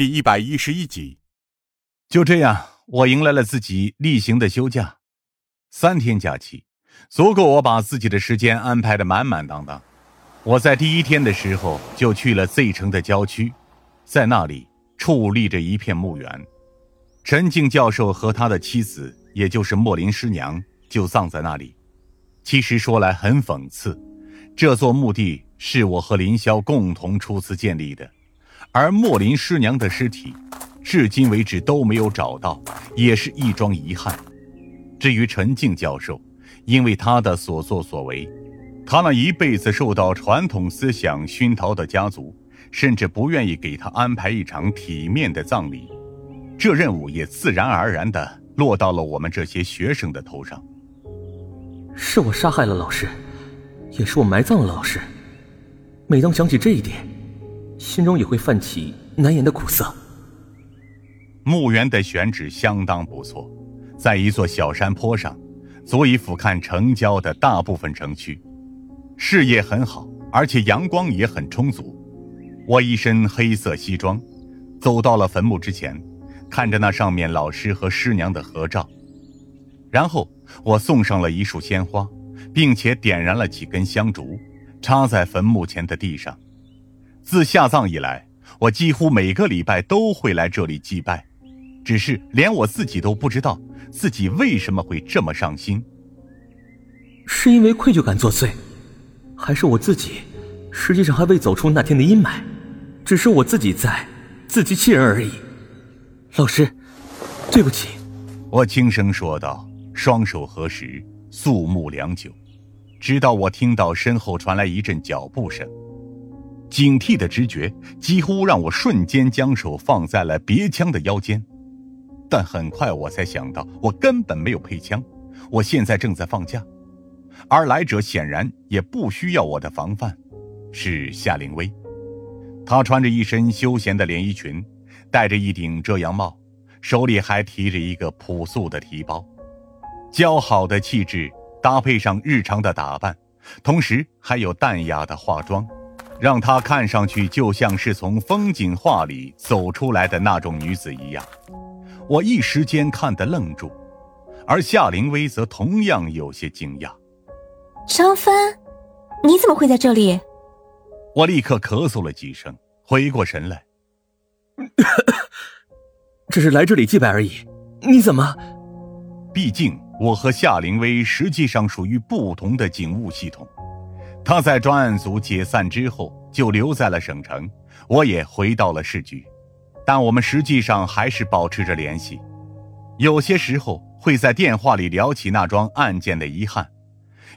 第一百一十一集。就这样，我迎来了自己例行的休假，三天假期，足够我把自己的时间安排的满满当当。我在第一天的时候就去了 Z 城的郊区，在那里矗立着一片墓园，陈静教授和他的妻子，也就是莫林师娘，就葬在那里。其实说来很讽刺，这座墓地是我和林霄共同出资建立的。而莫林师娘的尸体，至今为止都没有找到，也是一桩遗憾。至于陈静教授，因为他的所作所为，他那一辈子受到传统思想熏陶的家族，甚至不愿意给他安排一场体面的葬礼。这任务也自然而然地落到了我们这些学生的头上。是我杀害了老师，也是我埋葬了老师。每当想起这一点，心中也会泛起难言的苦涩。墓园的选址相当不错，在一座小山坡上，足以俯瞰城郊的大部分城区，视野很好，而且阳光也很充足。我一身黑色西装，走到了坟墓之前，看着那上面老师和师娘的合照，然后我送上了一束鲜花，并且点燃了几根香烛，插在坟墓前的地上。自下葬以来，我几乎每个礼拜都会来这里祭拜，只是连我自己都不知道自己为什么会这么上心。是因为愧疚感作祟，还是我自己实际上还未走出那天的阴霾，只是我自己在自欺欺人而已。老师，对不起，我轻声说道，双手合十，肃穆良久，直到我听到身后传来一阵脚步声。警惕的直觉几乎让我瞬间将手放在了别枪的腰间，但很快我才想到，我根本没有配枪，我现在正在放假，而来者显然也不需要我的防范，是夏灵薇。她穿着一身休闲的连衣裙，戴着一顶遮阳帽，手里还提着一个朴素的提包，姣好的气质搭配上日常的打扮，同时还有淡雅的化妆。让她看上去就像是从风景画里走出来的那种女子一样，我一时间看得愣住，而夏灵薇则同样有些惊讶。张帆，你怎么会在这里？我立刻咳嗽了几声，回过神来，只是来这里祭拜而已。你怎么？毕竟我和夏灵薇实际上属于不同的警务系统。他在专案组解散之后就留在了省城，我也回到了市局，但我们实际上还是保持着联系，有些时候会在电话里聊起那桩案件的遗憾，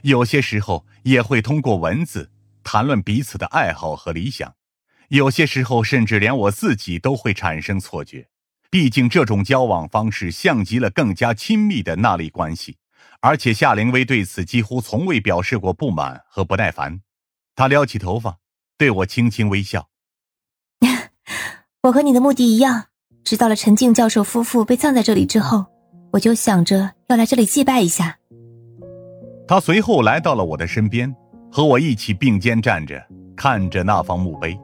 有些时候也会通过文字谈论彼此的爱好和理想，有些时候甚至连我自己都会产生错觉，毕竟这种交往方式像极了更加亲密的那类关系。而且夏灵薇对此几乎从未表示过不满和不耐烦，她撩起头发，对我轻轻微笑。我和你的目的一样，知道了陈静教授夫妇被葬在这里之后，我就想着要来这里祭拜一下。他随后来到了我的身边，和我一起并肩站着，看着那方墓碑，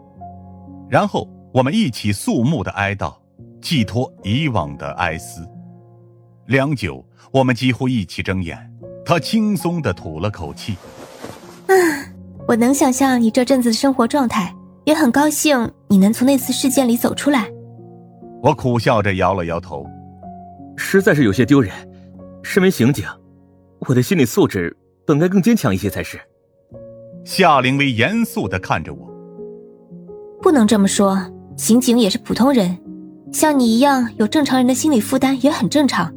然后我们一起肃穆的哀悼，寄托以往的哀思。良久。我们几乎一起睁眼，他轻松的吐了口气。啊，我能想象你这阵子的生活状态，也很高兴你能从那次事件里走出来。我苦笑着摇了摇头，实在是有些丢人。身为刑警，我的心理素质本该更坚强一些才是。夏灵薇严肃的看着我，不能这么说，刑警也是普通人，像你一样有正常人的心理负担也很正常。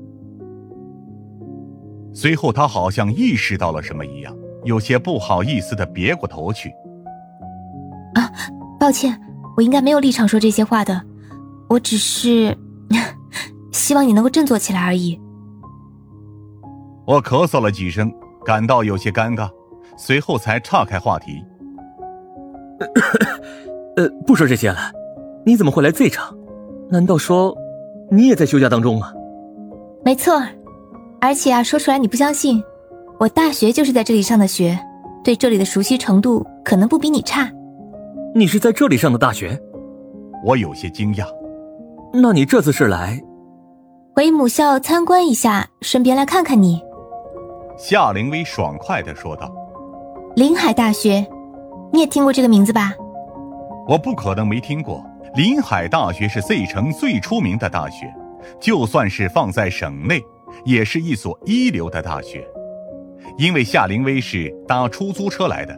随后，他好像意识到了什么一样，有些不好意思的别过头去。啊，抱歉，我应该没有立场说这些话的，我只是 希望你能够振作起来而已。我咳嗽了几声，感到有些尴尬，随后才岔开话题。呃，不说这些了，你怎么会来 Z 场？难道说你也在休假当中吗？没错。而且啊，说出来你不相信，我大学就是在这里上的学，对这里的熟悉程度可能不比你差。你是在这里上的大学？我有些惊讶。那你这次是来？回母校参观一下，顺便来看看你。夏灵薇爽快的说道：“临海大学，你也听过这个名字吧？”我不可能没听过。临海大学是 Z 城最出名的大学，就算是放在省内，也是一所一流的大学。因为夏灵薇是搭出租车来的，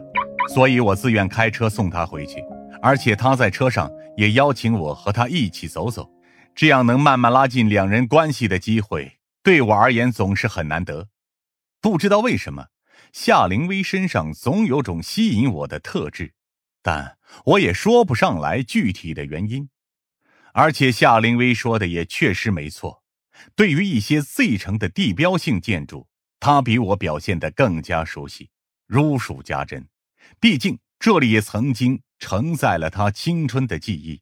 所以我自愿开车送她回去。而且她在车上也邀请我和她一起走走，这样能慢慢拉近两人关系的机会，对我而言总是很难得。不知道为什么，夏灵薇身上总有种吸引我的特质，但我也说不上来具体的原因。而且夏灵薇说的也确实没错，对于一些 Z 城的地标性建筑，他比我表现得更加熟悉，如数家珍。毕竟这里也曾经承载了他青春的记忆。